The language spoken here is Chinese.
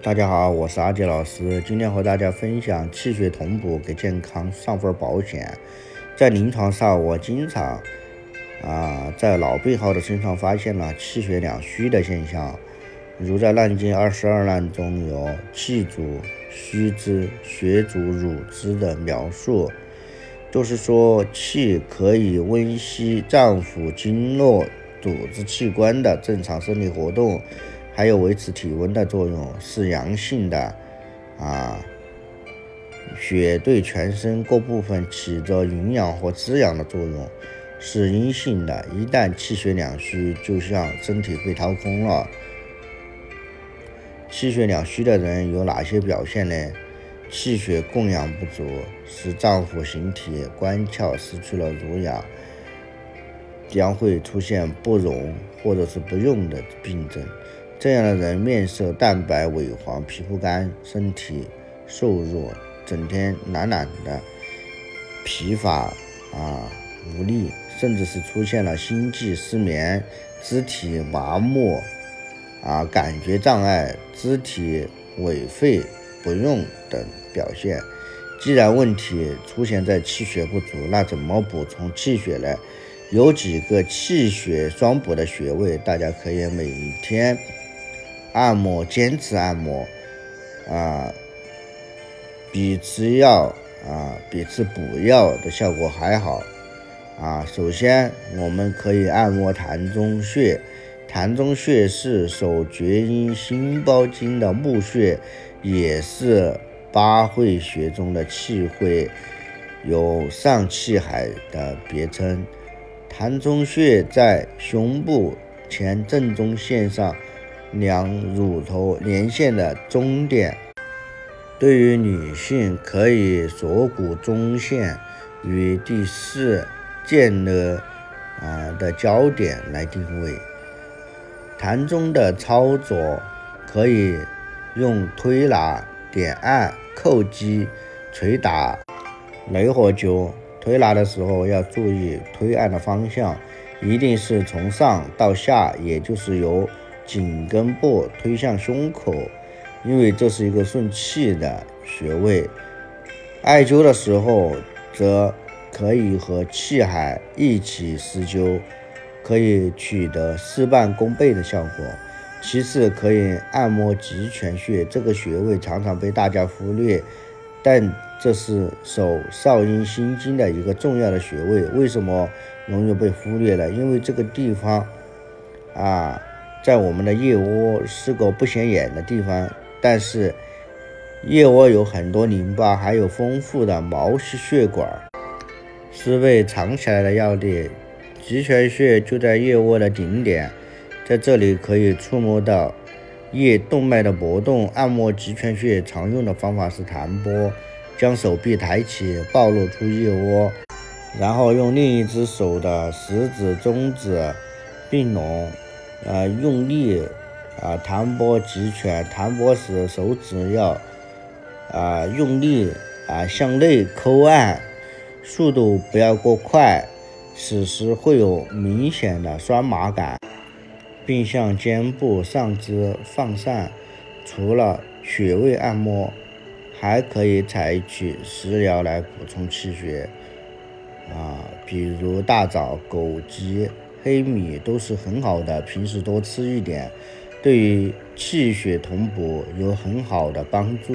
大家好，我是阿杰老师，今天和大家分享气血同补给健康上份保险。在临床上，我经常啊在老病号的身上发现了气血两虚的现象，如在《难经》二十二难中有气主虚之，血主濡之的描述，就是说气可以温煦脏腑经络组织器官的正常生理活动。还有维持体温的作用，是阳性的啊。血对全身各部分起着营养和滋养的作用，是阴性的。一旦气血两虚，就像身体被掏空了。气血两虚的人有哪些表现呢？气血供养不足，使脏腑形体关窍失去了濡养，将会出现不容或者是不用的病症。这样的人面色淡白萎黄，皮肤干，身体瘦弱，整天懒懒的，疲乏啊无力，甚至是出现了心悸、失眠、肢体麻木啊感觉障碍、肢体萎废不用等表现。既然问题出现在气血不足，那怎么补充气血呢？有几个气血双补的穴位，大家可以每天。按摩，坚持按摩，啊，比吃药啊，比吃补药的效果还好，啊，首先我们可以按摩膻中穴，膻中穴是手厥阴心包经的募穴，也是八会穴中的气会，有上气海的别称。膻中穴在胸部前正中线上。两乳头连线的中点，对于女性可以锁骨中线与第四腱的啊的交点来定位。痰中的操作可以用推拿、点按、叩击、捶打、雷火灸。推拿的时候要注意推按的方向，一定是从上到下，也就是由。颈根部推向胸口，因为这是一个顺气的穴位。艾灸的时候，则可以和气海一起施灸，可以取得事半功倍的效果。其次，可以按摩极泉穴，这个穴位常常被大家忽略，但这是手少阴心经的一个重要的穴位。为什么容易被忽略呢？因为这个地方啊。在我们的腋窝是个不显眼的地方，但是腋窝有很多淋巴，还有丰富的毛细血管，是被藏起来的要地。极泉穴就在腋窝的顶点，在这里可以触摸到腋动脉的搏动。按摩极泉穴常用的方法是弹拨，将手臂抬起，暴露出腋窝，然后用另一只手的食指、中指并拢。呃，用力啊，弹拨极拳，弹拨时手指要啊用力啊向内抠按，速度不要过快，此时会有明显的酸麻感，并向肩部上肢放散。除了穴位按摩，还可以采取食疗来补充气血啊，比如大枣、枸杞。黑米都是很好的，平时多吃一点，对于气血同补有很好的帮助。